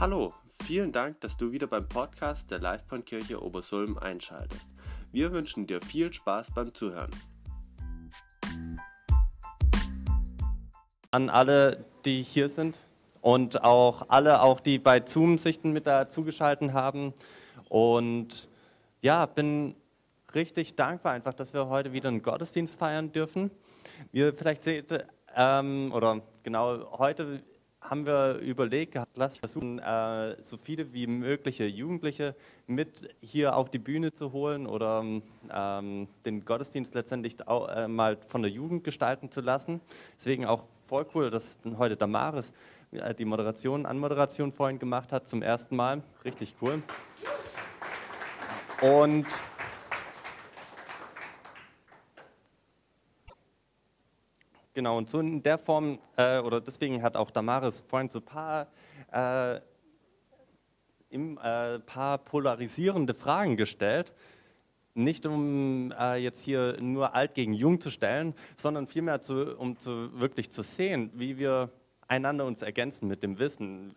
Hallo, vielen Dank, dass du wieder beim Podcast der Livebahnkirche Obersulm einschaltest. Wir wünschen dir viel Spaß beim Zuhören. An alle, die hier sind und auch alle, auch die bei Zoom sich mit da zugeschaltet haben. Und ja, bin richtig dankbar einfach, dass wir heute wieder einen Gottesdienst feiern dürfen. Wie ihr vielleicht seht, ähm, oder genau heute haben wir überlegt, lass ich versuchen, äh, so viele wie mögliche Jugendliche mit hier auf die Bühne zu holen oder ähm, den Gottesdienst letztendlich auch, äh, mal von der Jugend gestalten zu lassen. Deswegen auch voll cool, dass heute Damaris äh, die Moderation, Anmoderation vorhin gemacht hat zum ersten Mal. Richtig cool. Und Genau, und so in der Form, äh, oder deswegen hat auch Damaris vorhin so ein paar, äh, im, äh, paar polarisierende Fragen gestellt. Nicht um äh, jetzt hier nur alt gegen jung zu stellen, sondern vielmehr zu, um zu, wirklich zu sehen, wie wir einander uns ergänzen mit dem Wissen.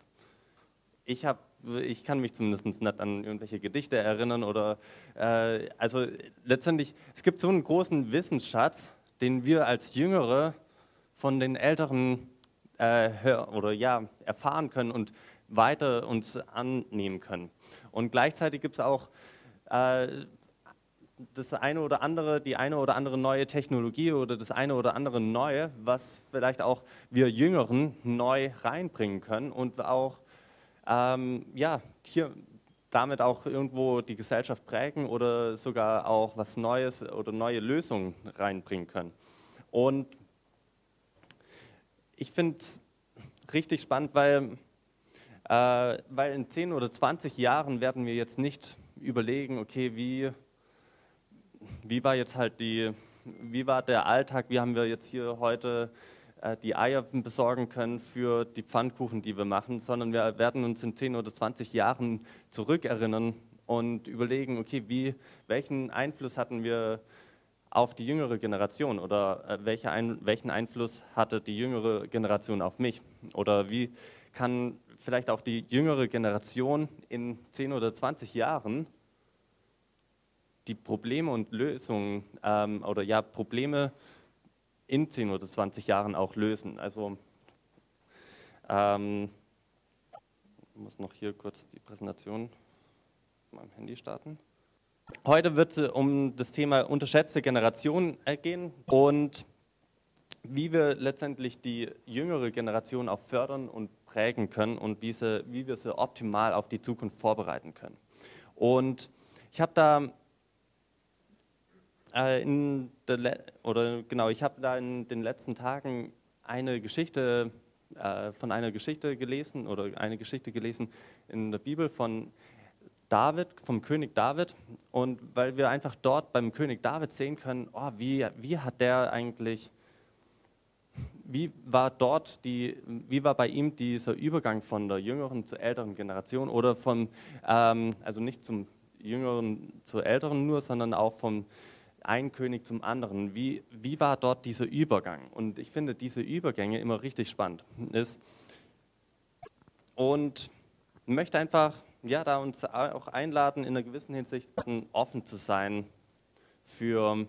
Ich, hab, ich kann mich zumindest nicht an irgendwelche Gedichte erinnern oder, äh, also letztendlich, es gibt so einen großen Wissensschatz, den wir als Jüngere von den Älteren äh, oder ja, erfahren können und weiter uns annehmen können. Und gleichzeitig gibt es auch äh, das eine oder andere, die eine oder andere neue Technologie oder das eine oder andere Neue, was vielleicht auch wir Jüngeren neu reinbringen können und auch ähm, ja, hier damit auch irgendwo die Gesellschaft prägen oder sogar auch was Neues oder neue Lösungen reinbringen können. Und ich finde es richtig spannend, weil, äh, weil in 10 oder 20 Jahren werden wir jetzt nicht überlegen, okay, wie, wie war jetzt halt die, wie war der Alltag, wie haben wir jetzt hier heute äh, die Eier besorgen können für die Pfannkuchen, die wir machen, sondern wir werden uns in 10 oder 20 Jahren zurückerinnern und überlegen, okay, wie, welchen Einfluss hatten wir auf die jüngere Generation oder äh, welche ein, welchen Einfluss hatte die jüngere Generation auf mich? Oder wie kann vielleicht auch die jüngere Generation in 10 oder 20 Jahren die Probleme und Lösungen ähm, oder ja Probleme in 10 oder 20 Jahren auch lösen? Also ähm, ich muss noch hier kurz die Präsentation auf meinem Handy starten. Heute wird es um das Thema unterschätzte Generation gehen und wie wir letztendlich die jüngere Generation auch fördern und prägen können und wie, sie, wie wir sie optimal auf die Zukunft vorbereiten können. Und ich habe da äh, in der, oder genau, ich habe da in den letzten Tagen eine Geschichte äh, von einer Geschichte gelesen oder eine Geschichte gelesen in der Bibel von David, vom König David. Und weil wir einfach dort beim König David sehen können, oh, wie, wie hat der eigentlich, wie war dort die, wie war bei ihm dieser Übergang von der jüngeren zur älteren Generation oder vom, ähm, also nicht zum jüngeren zur älteren nur, sondern auch vom einen König zum anderen. Wie, wie war dort dieser Übergang? Und ich finde diese Übergänge immer richtig spannend. Ist und möchte einfach ja, da uns auch einladen, in einer gewissen Hinsicht offen zu sein für,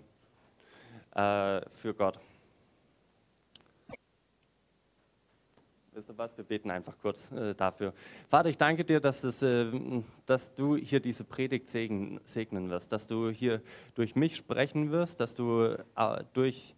äh, für Gott. Wisst ihr was? Wir beten einfach kurz äh, dafür. Vater, ich danke dir, dass, es, äh, dass du hier diese Predigt segnen, segnen wirst, dass du hier durch mich sprechen wirst, dass du äh, durch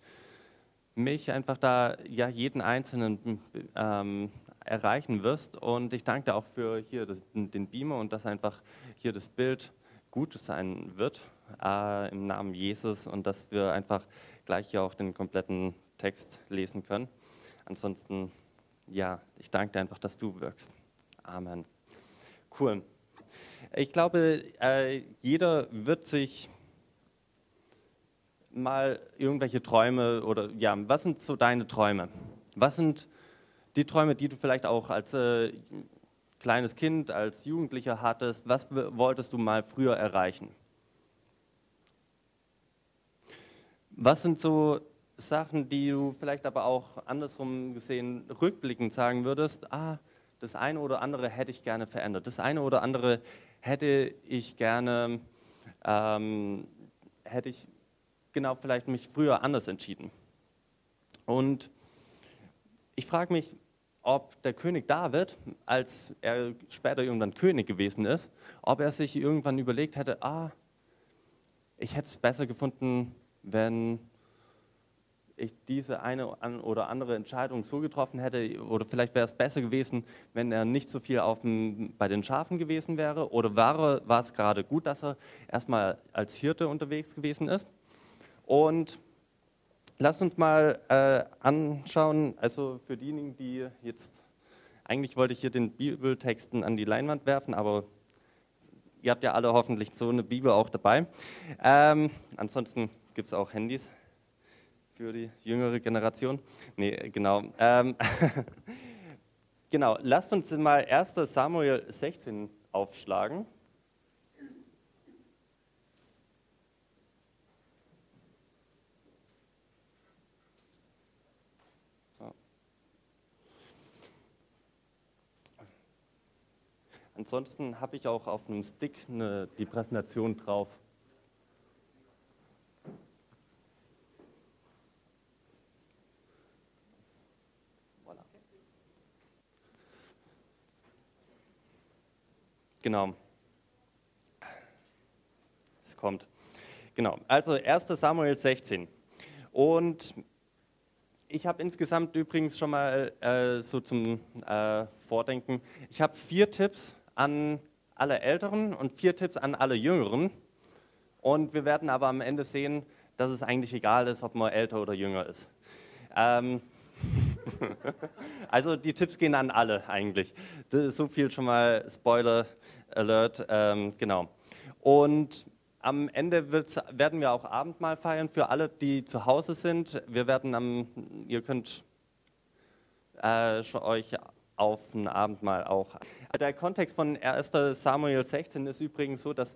mich einfach da ja jeden Einzelnen ähm, erreichen wirst. Und ich danke dir auch für hier das, den Beamer und dass einfach hier das Bild gut sein wird äh, im Namen Jesus und dass wir einfach gleich hier auch den kompletten Text lesen können. Ansonsten, ja, ich danke dir einfach, dass du wirkst. Amen. Cool. Ich glaube, äh, jeder wird sich mal irgendwelche Träume oder ja, was sind so deine Träume? Was sind die Träume, die du vielleicht auch als äh, kleines Kind, als Jugendlicher hattest, was wolltest du mal früher erreichen? Was sind so Sachen, die du vielleicht aber auch andersrum gesehen rückblickend sagen würdest, ah, das eine oder andere hätte ich gerne verändert, das eine oder andere hätte ich gerne, ähm, hätte ich genau vielleicht mich früher anders entschieden. Und ich frage mich, ob der König David, als er später irgendwann König gewesen ist, ob er sich irgendwann überlegt hätte, ah, ich hätte es besser gefunden, wenn ich diese eine oder andere Entscheidung so getroffen hätte, oder vielleicht wäre es besser gewesen, wenn er nicht so viel auf dem, bei den Schafen gewesen wäre, oder war, war es gerade gut, dass er erstmal als Hirte unterwegs gewesen ist. Und Lass uns mal äh, anschauen, also für diejenigen, die jetzt, eigentlich wollte ich hier den Bibeltexten an die Leinwand werfen, aber ihr habt ja alle hoffentlich so eine Bibel auch dabei. Ähm, ansonsten gibt es auch Handys für die jüngere Generation. Nee, genau. Ähm, genau, lasst uns mal 1 Samuel 16 aufschlagen. Ansonsten habe ich auch auf einem Stick eine, die Präsentation drauf. Voilà. Genau. Es kommt. Genau. Also 1. Samuel 16. Und ich habe insgesamt übrigens schon mal äh, so zum äh, Vordenken, ich habe vier Tipps an alle Älteren und vier Tipps an alle Jüngeren. Und wir werden aber am Ende sehen, dass es eigentlich egal ist, ob man älter oder jünger ist. Ähm also die Tipps gehen an alle eigentlich. Das ist so viel schon mal Spoiler Alert. Ähm, genau. Und am Ende werden wir auch Abendmahl feiern für alle, die zu Hause sind. Wir werden am, ihr könnt äh, euch auf ein Abendmahl auch. Der Kontext von 1. Samuel 16 ist übrigens so, dass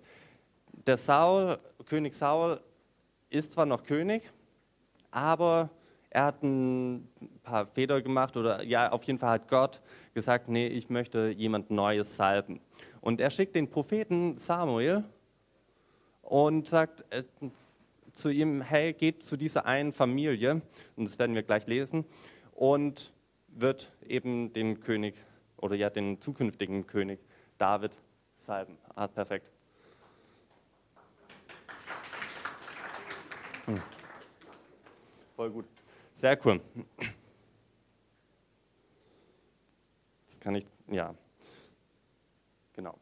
der Saul, König Saul, ist zwar noch König, aber er hat ein paar Fehler gemacht oder ja, auf jeden Fall hat Gott gesagt, nee, ich möchte jemand Neues salben. Und er schickt den Propheten Samuel und sagt äh, zu ihm, hey, geht zu dieser einen Familie, und das werden wir gleich lesen, und wird eben den König oder ja den zukünftigen König David salben. Ah, perfekt. Hm. Voll gut. Sehr cool. Das kann ich, ja. Genau.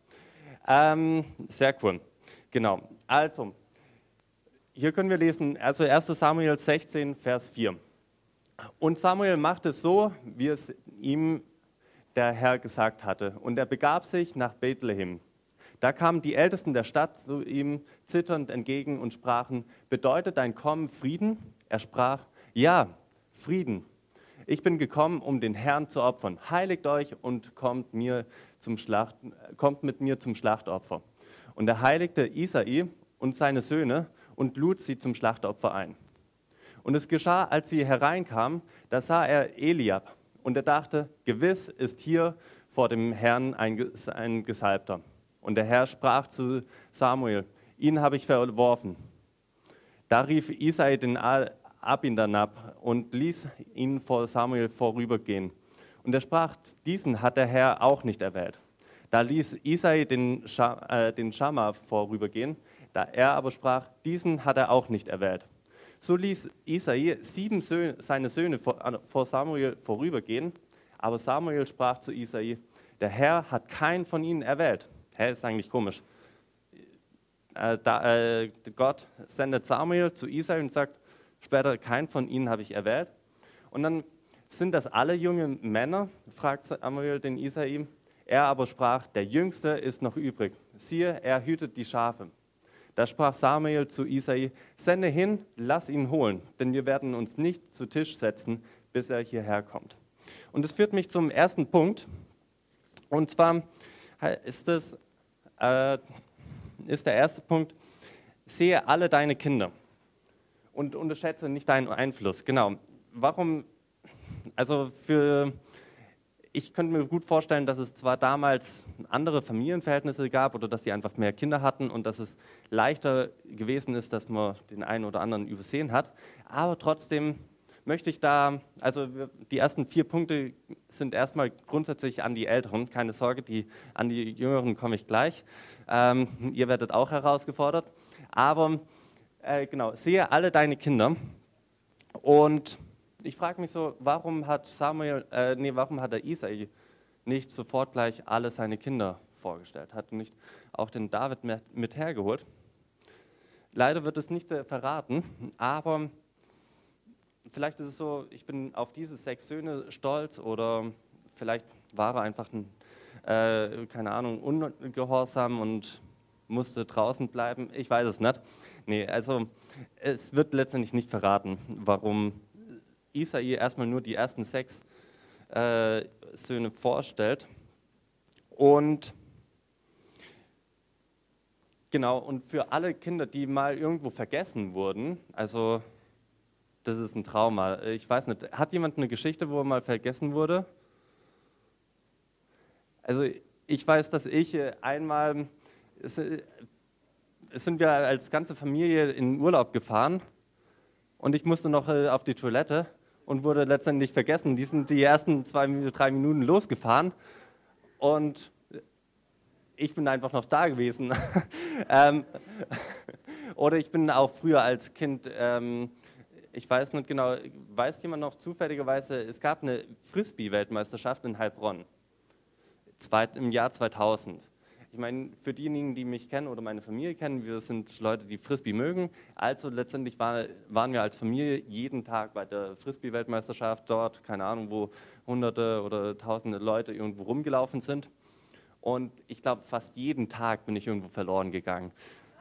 Ähm, sehr cool. Genau. Also, hier können wir lesen, also 1 Samuel 16, Vers 4. Und Samuel machte es so, wie es ihm der Herr gesagt hatte. Und er begab sich nach Bethlehem. Da kamen die Ältesten der Stadt zu ihm zitternd entgegen und sprachen, bedeutet dein Kommen Frieden? Er sprach, ja, Frieden. Ich bin gekommen, um den Herrn zu opfern. Heiligt euch und kommt, mir zum Schlacht, kommt mit mir zum Schlachtopfer. Und er heiligte Isai und seine Söhne und lud sie zum Schlachtopfer ein. Und es geschah, als sie hereinkamen, da sah er Eliab und er dachte, gewiss ist hier vor dem Herrn ein, ein Gesalbter. Und der Herr sprach zu Samuel, ihn habe ich verworfen. Da rief Isai den Abindanab und ließ ihn vor Samuel vorübergehen. Und er sprach, diesen hat der Herr auch nicht erwählt. Da ließ Isai den, äh, Schammer vorübergehen, da er aber sprach, diesen hat er auch nicht erwählt. So ließ Isai sieben Söhne, seine Söhne vor Samuel vorübergehen, aber Samuel sprach zu Isai, der Herr hat keinen von ihnen erwählt. Hä, ist eigentlich komisch. Äh, da, äh, Gott sendet Samuel zu Isai und sagt, später, keinen von ihnen habe ich erwählt. Und dann sind das alle junge Männer, fragt Samuel den Isai. Er aber sprach, der Jüngste ist noch übrig. Siehe, er hütet die Schafe. Da sprach Samuel zu Isai, sende hin, lass ihn holen, denn wir werden uns nicht zu Tisch setzen, bis er hierher kommt. Und das führt mich zum ersten Punkt. Und zwar ist, das, äh, ist der erste Punkt, sehe alle deine Kinder und unterschätze nicht deinen Einfluss. Genau. Warum, also für, ich könnte mir gut vorstellen, dass es zwar damals andere Familienverhältnisse gab oder dass die einfach mehr Kinder hatten und dass es leichter gewesen ist, dass man den einen oder anderen übersehen hat, aber trotzdem möchte ich da, also die ersten vier Punkte sind erstmal grundsätzlich an die Älteren, keine Sorge, die, an die Jüngeren komme ich gleich. Ähm, ihr werdet auch herausgefordert. Aber äh, genau, sehe alle deine Kinder und ich frage mich so, warum hat Samuel, äh, nee, warum hat der Isai nicht sofort gleich alle seine Kinder vorgestellt? Hat nicht auch den David mit hergeholt? Leider wird es nicht äh, verraten, aber vielleicht ist es so, ich bin auf diese sechs Söhne stolz oder vielleicht war er einfach ein, äh, keine Ahnung, ungehorsam und musste draußen bleiben. Ich weiß es nicht. Nee, also es wird letztendlich nicht verraten, warum Isai erstmal nur die ersten sechs äh, Söhne vorstellt. Und genau, und für alle Kinder, die mal irgendwo vergessen wurden, also das ist ein Trauma. Ich weiß nicht, hat jemand eine Geschichte, wo er mal vergessen wurde? Also ich weiß, dass ich äh, einmal, äh, es sind wir als ganze Familie in Urlaub gefahren und ich musste noch äh, auf die Toilette und wurde letztendlich vergessen. Die sind die ersten zwei, drei Minuten losgefahren und ich bin einfach noch da gewesen. ähm, oder ich bin auch früher als Kind ähm, ich weiß nicht genau, weiß jemand noch zufälligerweise, es gab eine Frisbee-Weltmeisterschaft in Heilbronn im Jahr 2000. Ich meine, für diejenigen, die mich kennen oder meine Familie kennen, wir sind Leute, die Frisbee mögen. Also letztendlich war, waren wir als Familie jeden Tag bei der Frisbee-Weltmeisterschaft dort, keine Ahnung, wo hunderte oder tausende Leute irgendwo rumgelaufen sind. Und ich glaube, fast jeden Tag bin ich irgendwo verloren gegangen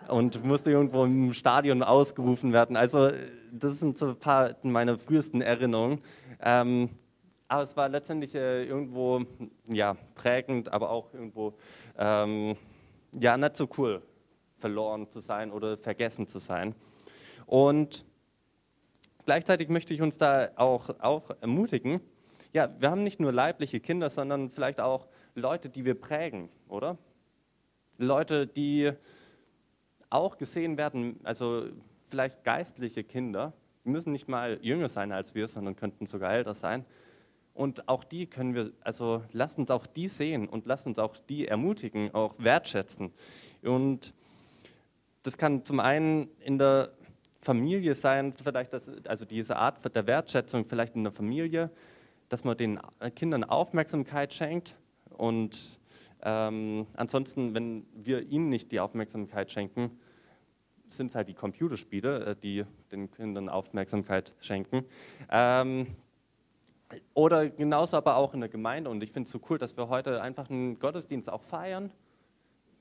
und musste irgendwo im Stadion ausgerufen werden. Also das sind so ein paar meiner frühesten Erinnerungen. Ähm, aber es war letztendlich äh, irgendwo ja, prägend, aber auch irgendwo ähm, ja, nicht so cool, verloren zu sein oder vergessen zu sein. Und gleichzeitig möchte ich uns da auch, auch ermutigen, ja, wir haben nicht nur leibliche Kinder, sondern vielleicht auch Leute, die wir prägen, oder? Leute, die auch gesehen werden, also vielleicht geistliche Kinder, die müssen nicht mal jünger sein als wir, sondern könnten sogar älter sein. Und auch die können wir, also lasst uns auch die sehen und lasst uns auch die ermutigen, auch wertschätzen. Und das kann zum einen in der Familie sein, vielleicht das, also diese Art der Wertschätzung vielleicht in der Familie, dass man den Kindern Aufmerksamkeit schenkt und ähm, ansonsten, wenn wir ihnen nicht die Aufmerksamkeit schenken, sind es halt die Computerspiele, äh, die den Kindern Aufmerksamkeit schenken. Ähm, oder genauso aber auch in der Gemeinde. Und ich finde es so cool, dass wir heute einfach einen Gottesdienst auch feiern,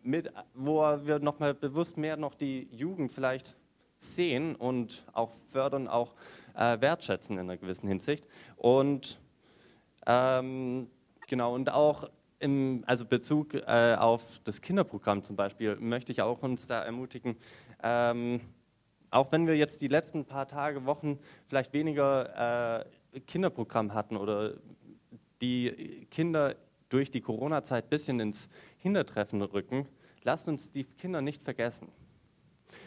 mit, wo wir nochmal bewusst mehr noch die Jugend vielleicht sehen und auch fördern, auch äh, wertschätzen in einer gewissen Hinsicht. Und ähm, genau, und auch im also Bezug äh, auf das Kinderprogramm zum Beispiel möchte ich auch uns da ermutigen, ähm, auch wenn wir jetzt die letzten paar Tage, Wochen vielleicht weniger äh, Kinderprogramm hatten oder die Kinder durch die Corona-Zeit ein bisschen ins Hintertreffen rücken, lasst uns die Kinder nicht vergessen.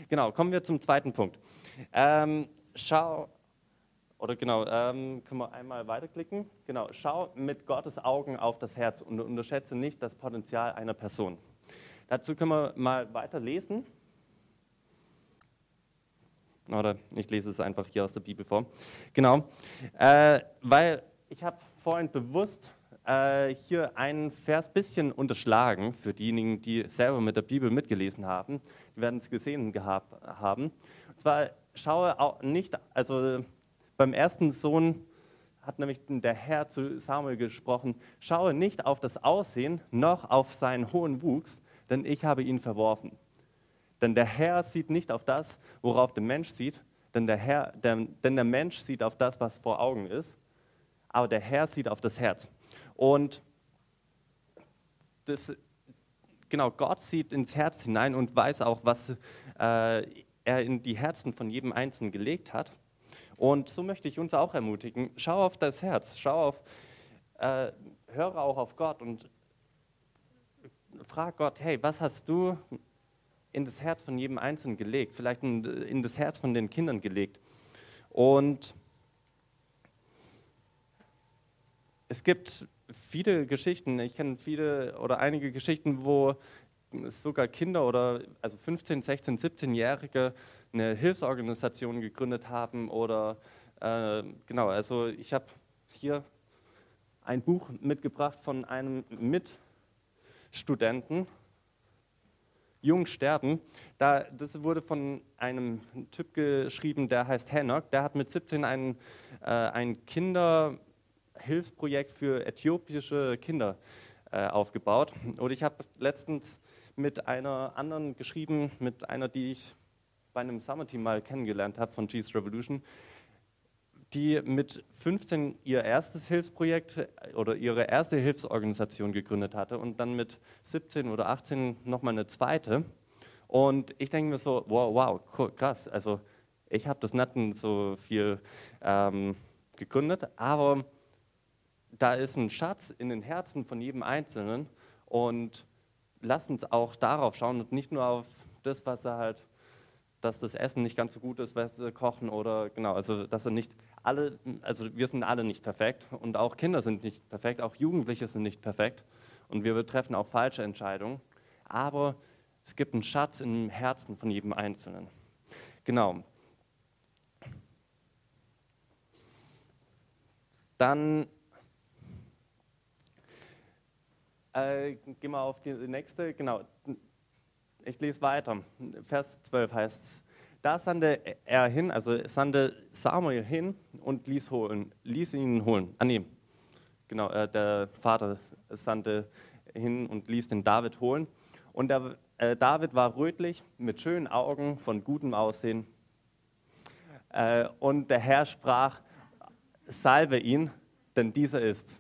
Genau, kommen wir zum zweiten Punkt. Ähm, schau, oder genau, ähm, können wir einmal weiterklicken? Genau, schau mit Gottes Augen auf das Herz und unterschätze nicht das Potenzial einer Person. Dazu können wir mal weiter lesen. Oder ich lese es einfach hier aus der Bibel vor. Genau, äh, weil ich habe vorhin bewusst äh, hier einen Vers bisschen unterschlagen für diejenigen, die selber mit der Bibel mitgelesen haben. Die werden es gesehen gehabt haben. Und zwar schaue auch nicht, also beim ersten Sohn hat nämlich der Herr zu Samuel gesprochen, schaue nicht auf das Aussehen noch auf seinen hohen Wuchs, denn ich habe ihn verworfen. Denn der Herr sieht nicht auf das, worauf der Mensch sieht, denn der, Herr, der, denn der Mensch sieht auf das, was vor Augen ist, aber der Herr sieht auf das Herz. Und das, genau, Gott sieht ins Herz hinein und weiß auch, was äh, er in die Herzen von jedem Einzelnen gelegt hat. Und so möchte ich uns auch ermutigen, schau auf das Herz, schau auf, äh, höre auch auf Gott und frag Gott, hey, was hast du in das Herz von jedem Einzelnen gelegt? Vielleicht in, in das Herz von den Kindern gelegt. Und es gibt viele Geschichten, ich kenne viele oder einige Geschichten, wo sogar Kinder oder also 15, 16, 17-Jährige eine Hilfsorganisation gegründet haben oder äh, genau, also ich habe hier ein Buch mitgebracht von einem Mitstudenten, Jung sterben. Da, das wurde von einem Typ geschrieben, der heißt Hanok. Der hat mit 17 ein, äh, ein Kinderhilfsprojekt für äthiopische Kinder äh, aufgebaut. Und ich habe letztens mit einer anderen geschrieben, mit einer, die ich bei einem Summer Team mal kennengelernt habe von G's Revolution, die mit 15 ihr erstes Hilfsprojekt äh, oder ihre erste Hilfsorganisation gegründet hatte und dann mit 17 oder 18 nochmal eine zweite. Und ich denke mir so, wow, wow, krass. Also ich habe das nicht so viel ähm, gegründet, aber da ist ein Schatz in den Herzen von jedem Einzelnen und lasst uns auch darauf schauen und nicht nur auf das, was er halt, dass das Essen nicht ganz so gut ist, was sie kochen oder genau, also dass er nicht alle, also wir sind alle nicht perfekt und auch Kinder sind nicht perfekt, auch Jugendliche sind nicht perfekt und wir treffen auch falsche Entscheidungen, aber es gibt einen Schatz im Herzen von jedem Einzelnen. Genau. Dann Äh, gehen wir auf die nächste. Genau. Ich lese weiter. Vers 12 heißt es. Da sandte er hin, also sandte Samuel hin und ließ, holen, ließ ihn holen. Ah, nee. Genau, äh, der Vater sandte hin und ließ den David holen. Und der, äh, David war rötlich, mit schönen Augen, von gutem Aussehen. Äh, und der Herr sprach: Salve ihn, denn dieser ist's.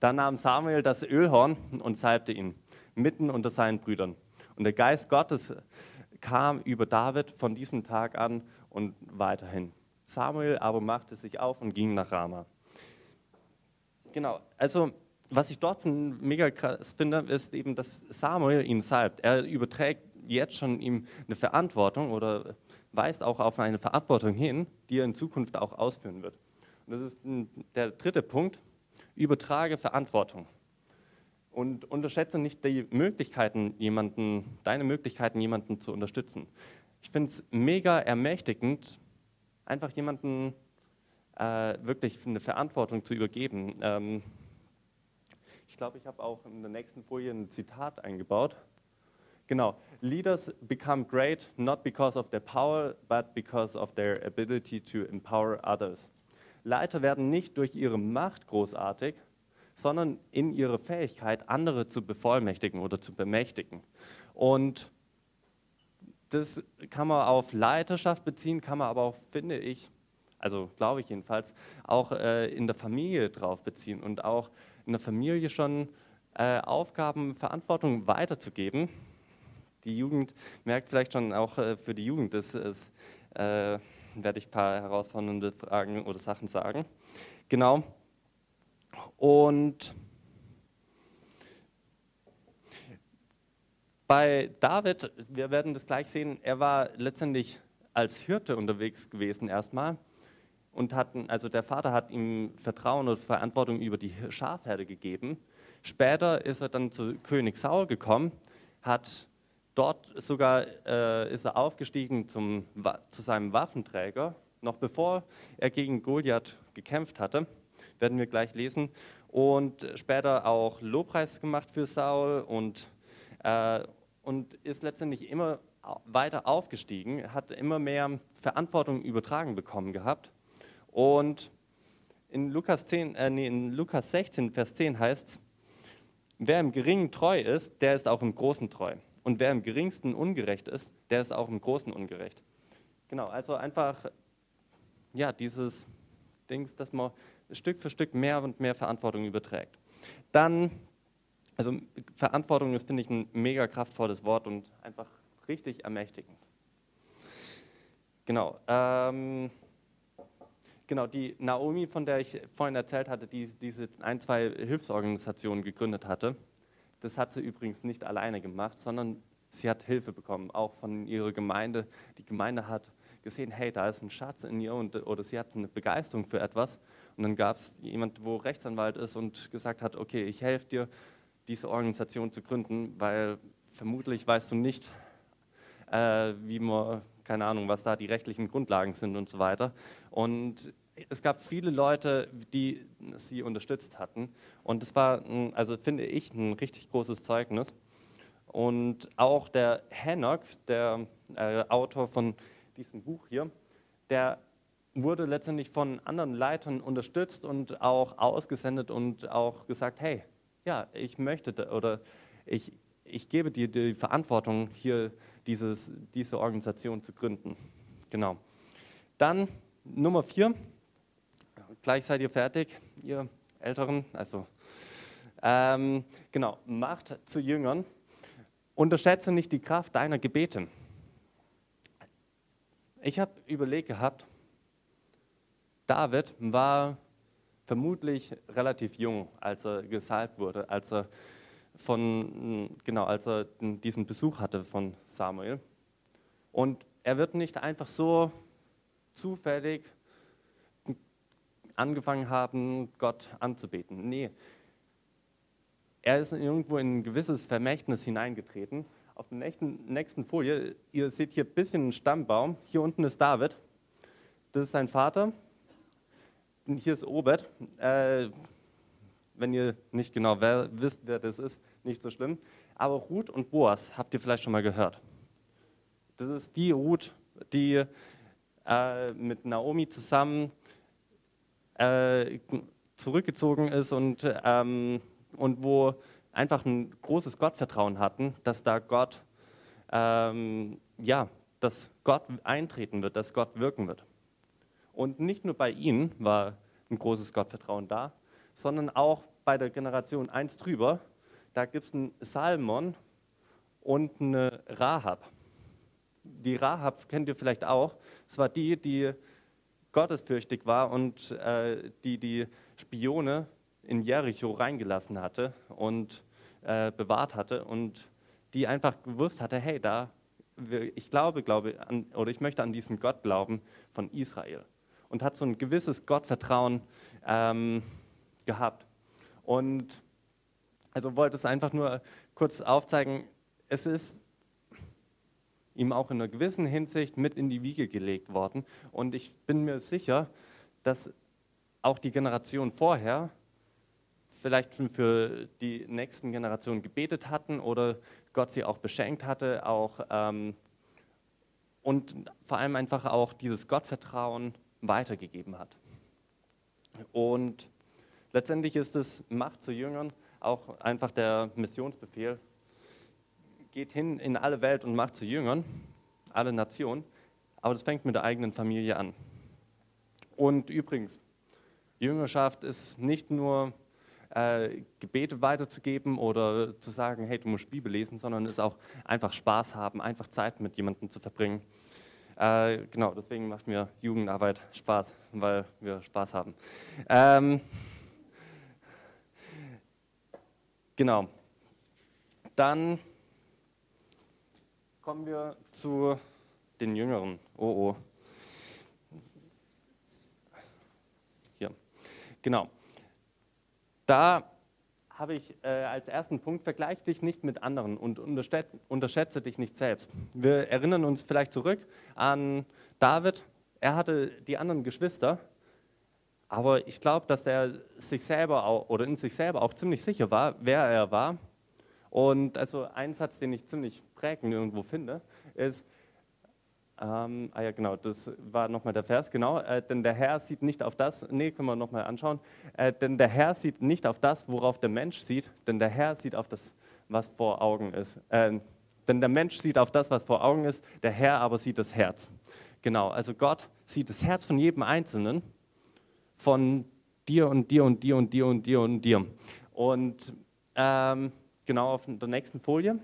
Da nahm Samuel das Ölhorn und salbte ihn mitten unter seinen Brüdern. Und der Geist Gottes kam über David von diesem Tag an und weiterhin. Samuel aber machte sich auf und ging nach Rama. Genau, also was ich dort mega krass finde, ist eben, dass Samuel ihn salbt. Er überträgt jetzt schon ihm eine Verantwortung oder weist auch auf eine Verantwortung hin, die er in Zukunft auch ausführen wird. Und das ist der dritte Punkt übertrage Verantwortung. Und unterschätze nicht die Möglichkeiten, jemanden, deine Möglichkeiten, jemanden zu unterstützen. Ich finde es mega ermächtigend, einfach jemanden äh, wirklich eine Verantwortung zu übergeben. Ähm, ich glaube, ich habe auch in der nächsten Folie ein Zitat eingebaut. Genau. Leaders become great not because of their power, but because of their ability to empower others. Leiter werden nicht durch ihre Macht großartig, sondern in ihrer Fähigkeit, andere zu bevollmächtigen oder zu bemächtigen. Und das kann man auf Leiterschaft beziehen, kann man aber auch, finde ich, also glaube ich jedenfalls, auch äh, in der Familie drauf beziehen und auch in der Familie schon äh, Aufgaben, Verantwortung weiterzugeben. Die Jugend merkt vielleicht schon auch äh, für die Jugend, das ist äh, werde ich ein paar herausfordernde Fragen oder Sachen sagen. Genau. Und bei David, wir werden das gleich sehen, er war letztendlich als Hirte unterwegs gewesen erstmal und hatten, also der Vater hat ihm Vertrauen und Verantwortung über die Schafherde gegeben. Später ist er dann zu König Saul gekommen, hat Dort sogar äh, ist er aufgestiegen zum, zu seinem Waffenträger, noch bevor er gegen Goliath gekämpft hatte, werden wir gleich lesen. Und später auch Lobpreis gemacht für Saul und, äh, und ist letztendlich immer weiter aufgestiegen, hat immer mehr Verantwortung übertragen bekommen gehabt. Und in Lukas, 10, äh, nee, in Lukas 16, Vers 10 heißt es, wer im Geringen treu ist, der ist auch im Großen treu. Und wer im geringsten ungerecht ist, der ist auch im Großen ungerecht. Genau, also einfach, ja, dieses Ding, dass man Stück für Stück mehr und mehr Verantwortung überträgt. Dann, also Verantwortung ist, finde ich, ein mega kraftvolles Wort und einfach richtig ermächtigend. Genau. Ähm, genau, die Naomi, von der ich vorhin erzählt hatte, die diese ein, zwei Hilfsorganisationen gegründet hatte, das hat sie übrigens nicht alleine gemacht, sondern sie hat Hilfe bekommen, auch von ihrer Gemeinde. Die Gemeinde hat gesehen, hey, da ist ein Schatz in ihr und, oder sie hat eine Begeisterung für etwas. Und dann gab es jemand, wo Rechtsanwalt ist und gesagt hat, okay, ich helfe dir, diese Organisation zu gründen, weil vermutlich weißt du nicht, äh, wie man, keine Ahnung, was da die rechtlichen Grundlagen sind und so weiter. Und es gab viele Leute, die sie unterstützt hatten. Und das war, also finde ich, ein richtig großes Zeugnis. Und auch der Hannock, der äh, Autor von diesem Buch hier, der wurde letztendlich von anderen Leitern unterstützt und auch ausgesendet und auch gesagt, hey, ja, ich möchte oder ich, ich gebe dir die Verantwortung, hier dieses, diese Organisation zu gründen. Genau. Dann Nummer vier, gleich seid ihr fertig, ihr Älteren, also ähm, genau, Macht zu Jüngern. Unterschätze nicht die Kraft deiner Gebete. Ich habe überlegt gehabt, David war vermutlich relativ jung, als er gesalbt wurde, als er von, genau, als er diesen Besuch hatte von Samuel. Und er wird nicht einfach so zufällig angefangen haben, Gott anzubeten. Nee, er ist irgendwo in ein gewisses Vermächtnis hineingetreten. Auf der nächsten, nächsten Folie, ihr seht hier ein bisschen einen Stammbaum. Hier unten ist David. Das ist sein Vater. Hier ist Obed. Äh, wenn ihr nicht genau wer, wisst, wer das ist, nicht so schlimm. Aber Ruth und Boas habt ihr vielleicht schon mal gehört. Das ist die Ruth, die äh, mit Naomi zusammen äh, zurückgezogen ist und, ähm, und wo einfach ein großes Gottvertrauen hatten, dass da Gott, ähm, ja, dass Gott eintreten wird, dass Gott wirken wird. Und nicht nur bei ihnen war ein großes Gottvertrauen da, sondern auch bei der Generation 1 drüber, da gibt es einen Salmon und eine Rahab. Die Rahab kennt ihr vielleicht auch. Es war die, die gottesfürchtig war und äh, die die Spione in Jericho reingelassen hatte und äh, bewahrt hatte und die einfach gewusst hatte, hey, da, ich glaube, glaube an, oder ich möchte an diesen Gott glauben von Israel und hat so ein gewisses Gottvertrauen ähm, gehabt. Und also wollte es einfach nur kurz aufzeigen, es ist ihm auch in einer gewissen Hinsicht mit in die Wiege gelegt worden. Und ich bin mir sicher, dass auch die Generation vorher vielleicht schon für die nächsten Generationen gebetet hatten oder Gott sie auch beschenkt hatte, auch ähm, und vor allem einfach auch dieses Gottvertrauen weitergegeben hat. Und letztendlich ist es Macht zu Jüngern auch einfach der Missionsbefehl, geht hin in alle Welt und macht zu Jüngern, alle Nationen, aber das fängt mit der eigenen Familie an. Und übrigens, Jüngerschaft ist nicht nur äh, Gebete weiterzugeben oder zu sagen, hey, du musst Bibel lesen, sondern ist auch einfach Spaß haben, einfach Zeit mit jemandem zu verbringen. Äh, genau, deswegen macht mir Jugendarbeit Spaß, weil wir Spaß haben. Ähm, genau. Dann kommen wir zu den Jüngeren. Oh, oh. Hier. Genau. Da habe ich äh, als ersten Punkt, vergleich dich nicht mit anderen und unterschätze, unterschätze dich nicht selbst. Wir erinnern uns vielleicht zurück an David. Er hatte die anderen Geschwister, aber ich glaube, dass er sich selber auch, oder in sich selber auch ziemlich sicher war, wer er war und also ein Satz, den ich ziemlich prägend irgendwo finde, ist, ähm, ah ja genau, das war nochmal der Vers, genau, äh, denn der Herr sieht nicht auf das, nee, können wir nochmal anschauen, äh, denn der Herr sieht nicht auf das, worauf der Mensch sieht, denn der Herr sieht auf das, was vor Augen ist. Äh, denn der Mensch sieht auf das, was vor Augen ist, der Herr aber sieht das Herz. Genau, also Gott sieht das Herz von jedem Einzelnen, von dir und dir und dir und dir und dir und dir. Und ähm, genau auf der nächsten Folie.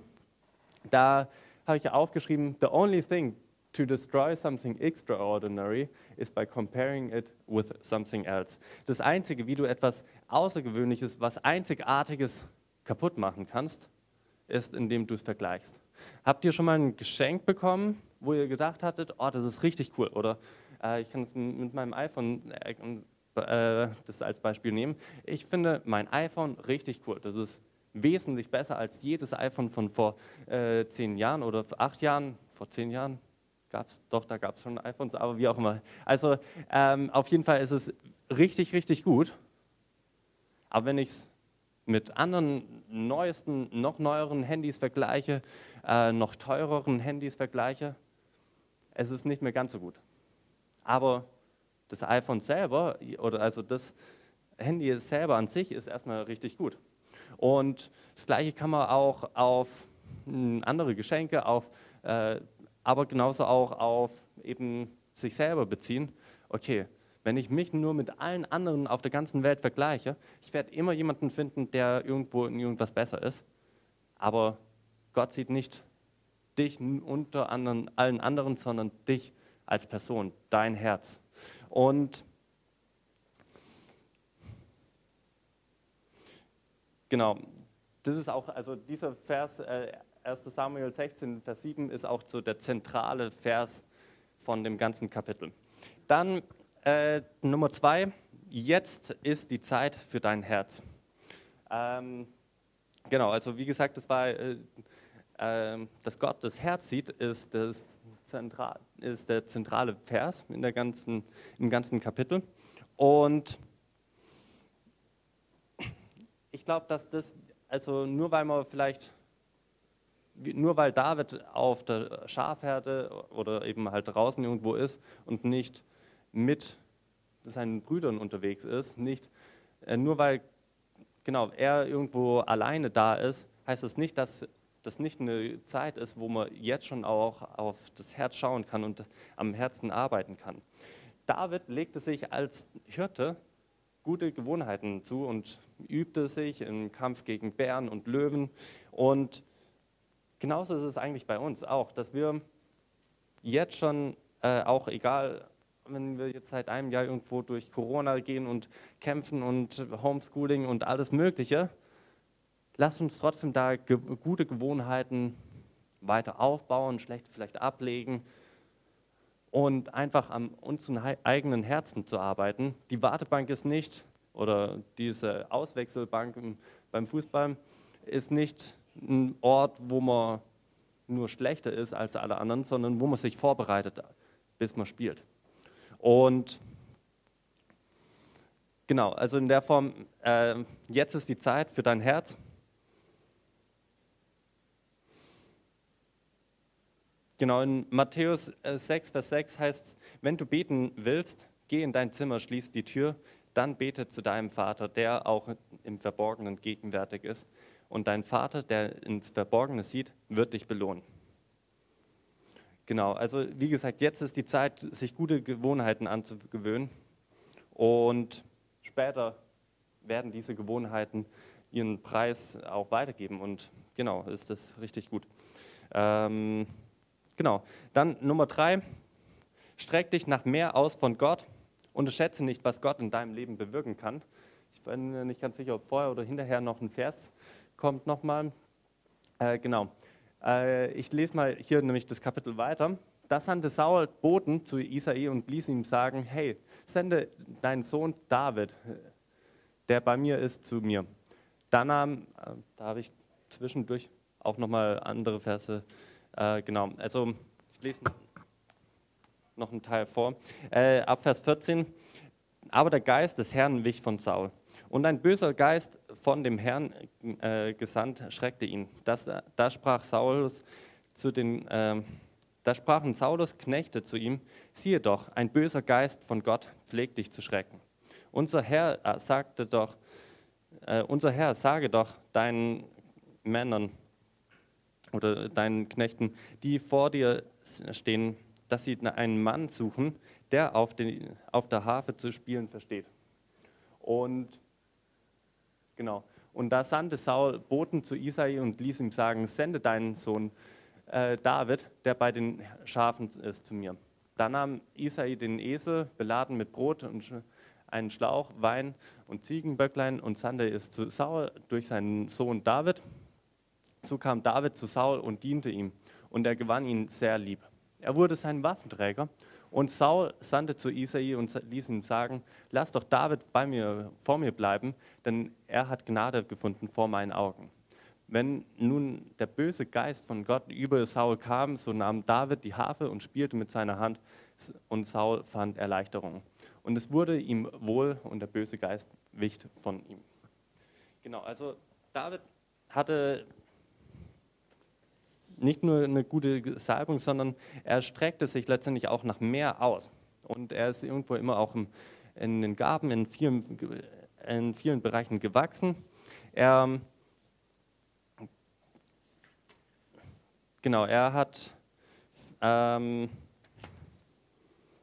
Da habe ich aufgeschrieben, the only thing To destroy something extraordinary is by comparing it with something else. Das Einzige, wie du etwas Außergewöhnliches, was Einzigartiges kaputt machen kannst, ist, indem du es vergleichst. Habt ihr schon mal ein Geschenk bekommen, wo ihr gedacht hattet, oh, das ist richtig cool? Oder äh, ich kann es mit meinem iPhone äh, äh, das als Beispiel nehmen. Ich finde mein iPhone richtig cool. Das ist wesentlich besser als jedes iPhone von vor äh, zehn Jahren oder acht Jahren, vor zehn Jahren. Gab's, doch, da gab es schon iPhones, aber wie auch immer. Also ähm, auf jeden Fall ist es richtig, richtig gut. Aber wenn ich es mit anderen neuesten, noch neueren Handys vergleiche, äh, noch teureren Handys vergleiche, es ist nicht mehr ganz so gut. Aber das iPhone selber, oder also das Handy selber an sich, ist erstmal richtig gut. Und das Gleiche kann man auch auf hm, andere Geschenke, auf, äh, aber genauso auch auf eben sich selber beziehen. Okay, wenn ich mich nur mit allen anderen auf der ganzen Welt vergleiche, ich werde immer jemanden finden, der irgendwo in irgendwas besser ist. Aber Gott sieht nicht dich unter anderen, allen anderen, sondern dich als Person, dein Herz. Und genau, das ist auch, also dieser Vers, äh, 1 Samuel 16, Vers 7 ist auch so der zentrale Vers von dem ganzen Kapitel. Dann äh, Nummer zwei, jetzt ist die Zeit für dein Herz. Ähm, genau, also wie gesagt, das war, äh, äh, dass Gott das Herz sieht, ist, das Zentral, ist der zentrale Vers in der ganzen, im ganzen Kapitel. Und ich glaube, dass das, also nur weil man vielleicht, nur weil David auf der Schafherde oder eben halt draußen irgendwo ist und nicht mit seinen Brüdern unterwegs ist. Nicht äh, nur weil genau er irgendwo alleine da ist, heißt das nicht, dass das nicht eine Zeit ist, wo man jetzt schon auch auf das Herz schauen kann und am Herzen arbeiten kann. David legte sich als Hirte gute Gewohnheiten zu und übte sich im Kampf gegen Bären und Löwen. Und genauso ist es eigentlich bei uns auch, dass wir jetzt schon, äh, auch egal wenn wir jetzt seit einem Jahr irgendwo durch Corona gehen und kämpfen und Homeschooling und alles Mögliche, lasst uns trotzdem da ge gute Gewohnheiten weiter aufbauen, schlechte vielleicht ablegen und einfach an unseren eigenen Herzen zu arbeiten. Die Wartebank ist nicht, oder diese Auswechselbank beim Fußball ist nicht ein Ort, wo man nur schlechter ist als alle anderen, sondern wo man sich vorbereitet, bis man spielt. Und genau, also in der Form, äh, jetzt ist die Zeit für dein Herz. Genau, in Matthäus 6, äh, Vers 6 heißt es, wenn du beten willst, geh in dein Zimmer, schließ die Tür, dann bete zu deinem Vater, der auch im Verborgenen gegenwärtig ist. Und dein Vater, der ins Verborgene sieht, wird dich belohnen. Genau, also wie gesagt, jetzt ist die Zeit, sich gute Gewohnheiten anzugewöhnen. Und später werden diese Gewohnheiten ihren Preis auch weitergeben. Und genau, ist das richtig gut. Ähm, genau, dann Nummer drei, streck dich nach mehr aus von Gott. Unterschätze nicht, was Gott in deinem Leben bewirken kann. Ich bin nicht ganz sicher, ob vorher oder hinterher noch ein Vers kommt nochmal. Äh, genau. Äh, ich lese mal hier nämlich das Kapitel weiter. Da sandte Saul Boten zu Isai und ließ ihm sagen, hey, sende deinen Sohn David, der bei mir ist, zu mir. Da nahm, äh, da habe ich zwischendurch auch nochmal andere Verse, äh, genau, also ich lese noch einen Teil vor. Äh, ab Vers 14, aber der Geist des Herrn wich von Saul und ein böser Geist von dem Herrn äh, gesandt schreckte ihn. Das, da sprach Saulus zu den, äh, da sprachen Saulus Knechte zu ihm: Siehe doch, ein böser Geist von Gott pflegt dich zu schrecken. Unser Herr äh, sagte doch, äh, unser Herr sage doch deinen Männern oder deinen Knechten, die vor dir stehen, dass sie einen Mann suchen, der auf, den, auf der Harfe zu spielen versteht. Und Genau. Und da sandte Saul Boten zu Isai und ließ ihm sagen, sende deinen Sohn äh, David, der bei den Schafen ist, zu mir. Da nahm Isai den Esel, beladen mit Brot und einen Schlauch, Wein und Ziegenböcklein und sandte es zu Saul durch seinen Sohn David. So kam David zu Saul und diente ihm und er gewann ihn sehr lieb. Er wurde sein Waffenträger und Saul sandte zu Isai und ließ ihm sagen, lass doch David bei mir, vor mir bleiben, denn er hat Gnade gefunden vor meinen Augen. Wenn nun der böse Geist von Gott über Saul kam, so nahm David die Harfe und spielte mit seiner Hand und Saul fand Erleichterung. Und es wurde ihm wohl und der böse Geist wich von ihm. Genau, also David hatte nicht nur eine gute Salbung, sondern er streckte sich letztendlich auch nach mehr aus. Und er ist irgendwo immer auch in den Gaben in vielen, in vielen Bereichen gewachsen. Er, genau, er hat, ähm,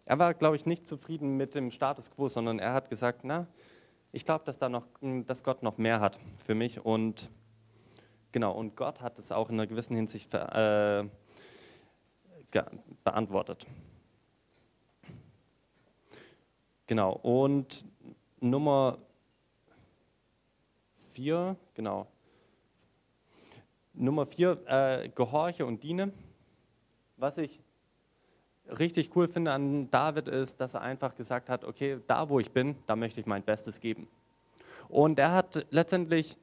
er war, glaube ich, nicht zufrieden mit dem Status quo, sondern er hat gesagt, na, ich glaube, dass, da dass Gott noch mehr hat für mich und Genau, und Gott hat es auch in einer gewissen Hinsicht äh, beantwortet. Genau, und Nummer vier, genau. Nummer vier, äh, gehorche und diene. Was ich richtig cool finde an David ist, dass er einfach gesagt hat, okay, da wo ich bin, da möchte ich mein Bestes geben. Und er hat letztendlich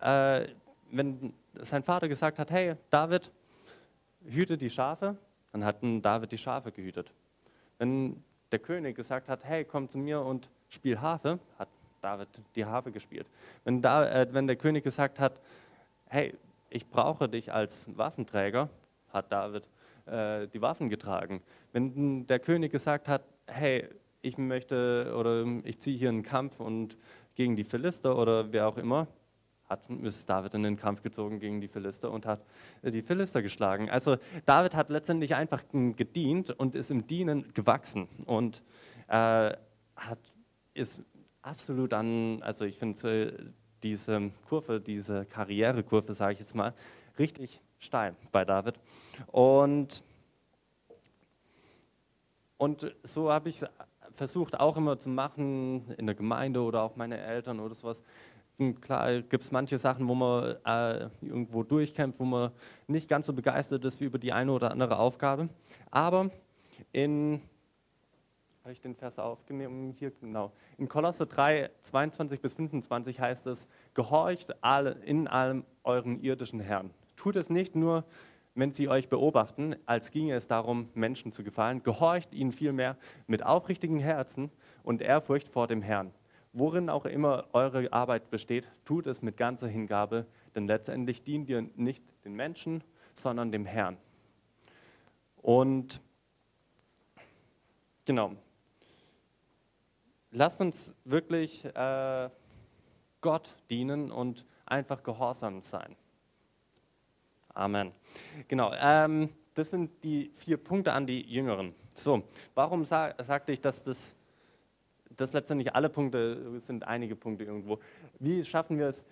äh, wenn sein Vater gesagt hat, hey David, hüte die Schafe, dann hat David die Schafe gehütet. Wenn der König gesagt hat, hey, komm zu mir und spiel Harfe, David die Harfe gespielt. Wenn, da, äh, wenn der König gesagt hat, hey, ich brauche dich als Waffenträger, hat David äh, die Waffen getragen. Wenn der König gesagt hat, hey, ich möchte oder ich ziehe hier einen Kampf und gegen die Philister oder wer auch immer, hat, ist David in den Kampf gezogen gegen die Philister und hat äh, die Philister geschlagen. Also David hat letztendlich einfach gedient und ist im Dienen gewachsen und äh, hat, ist absolut an, also ich finde äh, diese Kurve, diese Karrierekurve, sage ich jetzt mal, richtig steil bei David. Und, und so habe ich versucht auch immer zu machen in der Gemeinde oder auch meine Eltern oder sowas, Klar gibt es manche Sachen, wo man äh, irgendwo durchkämpft, wo man nicht ganz so begeistert ist wie über die eine oder andere Aufgabe. Aber in, habe ich den Vers aufgenommen hier, genau, in Kolosse 3, 22 bis 25 heißt es, gehorcht alle, in allem euren irdischen Herrn. Tut es nicht nur, wenn sie euch beobachten, als ginge es darum, Menschen zu gefallen. Gehorcht ihnen vielmehr mit aufrichtigen Herzen und Ehrfurcht vor dem Herrn Worin auch immer eure Arbeit besteht, tut es mit ganzer Hingabe, denn letztendlich dient ihr nicht den Menschen, sondern dem Herrn. Und genau, lasst uns wirklich äh, Gott dienen und einfach gehorsam sein. Amen. Genau, ähm, das sind die vier Punkte an die Jüngeren. So, warum sa sagte ich, dass das das letztendlich alle Punkte sind einige Punkte irgendwo. Wie schaffen wir es,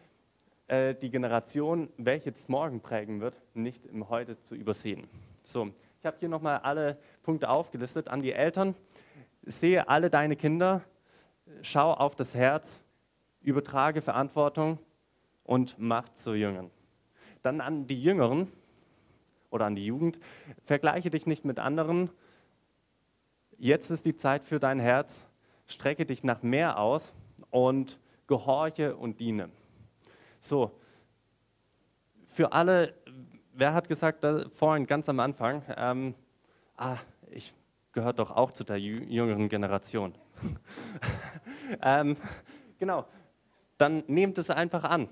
äh, die Generation, welche das morgen prägen wird, nicht im Heute zu übersehen? So, ich habe hier nochmal alle Punkte aufgelistet an die Eltern. Sehe alle deine Kinder, schau auf das Herz, übertrage Verantwortung und Macht zu Jüngern. Dann an die Jüngeren oder an die Jugend, vergleiche dich nicht mit anderen. Jetzt ist die Zeit für dein Herz strecke dich nach mehr aus und gehorche und diene. So, für alle, wer hat gesagt, vorhin ganz am Anfang, ähm, ah, ich gehöre doch auch zu der jüngeren Generation. ähm, genau, dann nehmt es einfach an.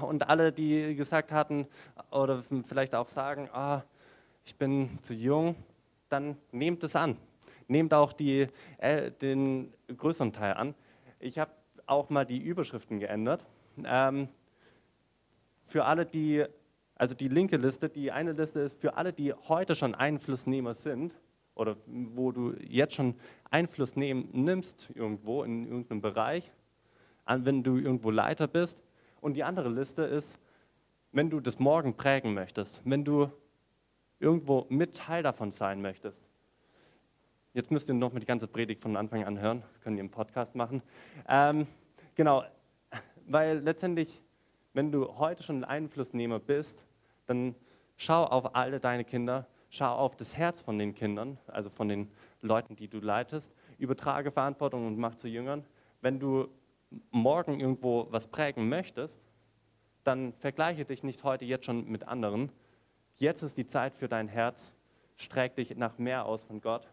Und alle, die gesagt hatten oder vielleicht auch sagen, ah, ich bin zu jung, dann nehmt es an nehmt auch die, äh, den größeren Teil an. Ich habe auch mal die Überschriften geändert. Ähm, für alle, die, also die linke Liste, die eine Liste ist für alle, die heute schon Einflussnehmer sind oder wo du jetzt schon Einfluss nehmen, nimmst irgendwo in irgendeinem Bereich, wenn du irgendwo Leiter bist. Und die andere Liste ist wenn du das morgen prägen möchtest, wenn du irgendwo mit Teil davon sein möchtest. Jetzt müsst ihr noch mal die ganze Predigt von Anfang an hören, können ihr im Podcast machen. Ähm, genau, weil letztendlich, wenn du heute schon ein Einflussnehmer bist, dann schau auf alle deine Kinder, schau auf das Herz von den Kindern, also von den Leuten, die du leitest, übertrage Verantwortung und mach zu Jüngern. Wenn du morgen irgendwo was prägen möchtest, dann vergleiche dich nicht heute jetzt schon mit anderen. Jetzt ist die Zeit für dein Herz. Streck dich nach mehr aus von Gott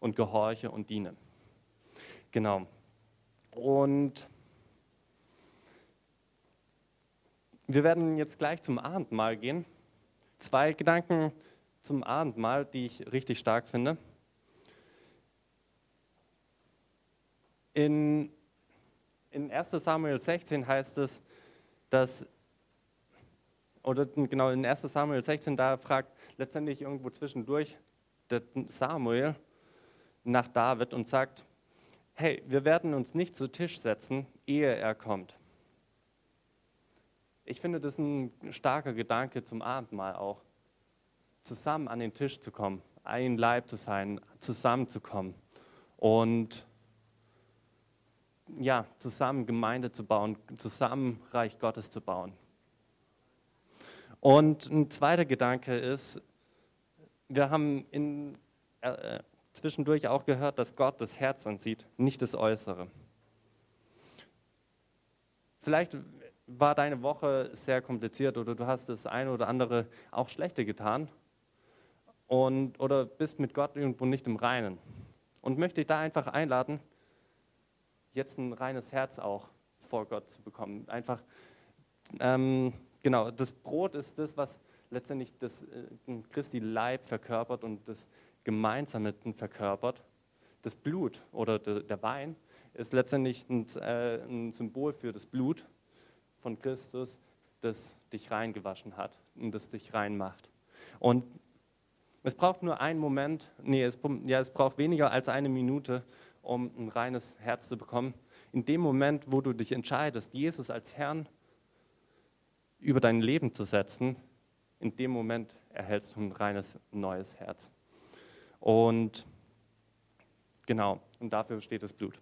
und gehorche und diene. Genau. Und wir werden jetzt gleich zum Abendmahl gehen. Zwei Gedanken zum Abendmahl, die ich richtig stark finde. In, in 1 Samuel 16 heißt es, dass oder genau in 1 Samuel 16, da fragt letztendlich irgendwo zwischendurch der Samuel nach David und sagt, hey, wir werden uns nicht zu Tisch setzen, ehe er kommt. Ich finde das ein starker Gedanke zum Abendmahl auch, zusammen an den Tisch zu kommen, ein Leib zu sein, zusammenzukommen und ja, zusammen Gemeinde zu bauen, zusammen Reich Gottes zu bauen. Und ein zweiter Gedanke ist, wir haben in, äh, zwischendurch auch gehört, dass Gott das Herz ansieht, nicht das Äußere. Vielleicht war deine Woche sehr kompliziert oder du hast das eine oder andere auch schlechte getan und, oder bist mit Gott irgendwo nicht im Reinen. Und möchte ich da einfach einladen, jetzt ein reines Herz auch vor Gott zu bekommen. Einfach ähm, Genau, das Brot ist das, was letztendlich das äh, Christi Leib verkörpert und das Gemeinsame verkörpert. Das Blut oder der Wein ist letztendlich ein, äh, ein Symbol für das Blut von Christus, das dich reingewaschen hat und das dich reinmacht. Und es braucht nur einen Moment, nee, es, ja, es braucht weniger als eine Minute, um ein reines Herz zu bekommen. In dem Moment, wo du dich entscheidest, Jesus als Herrn über dein Leben zu setzen, in dem Moment erhältst du ein reines neues Herz. Und genau, und dafür steht das Blut.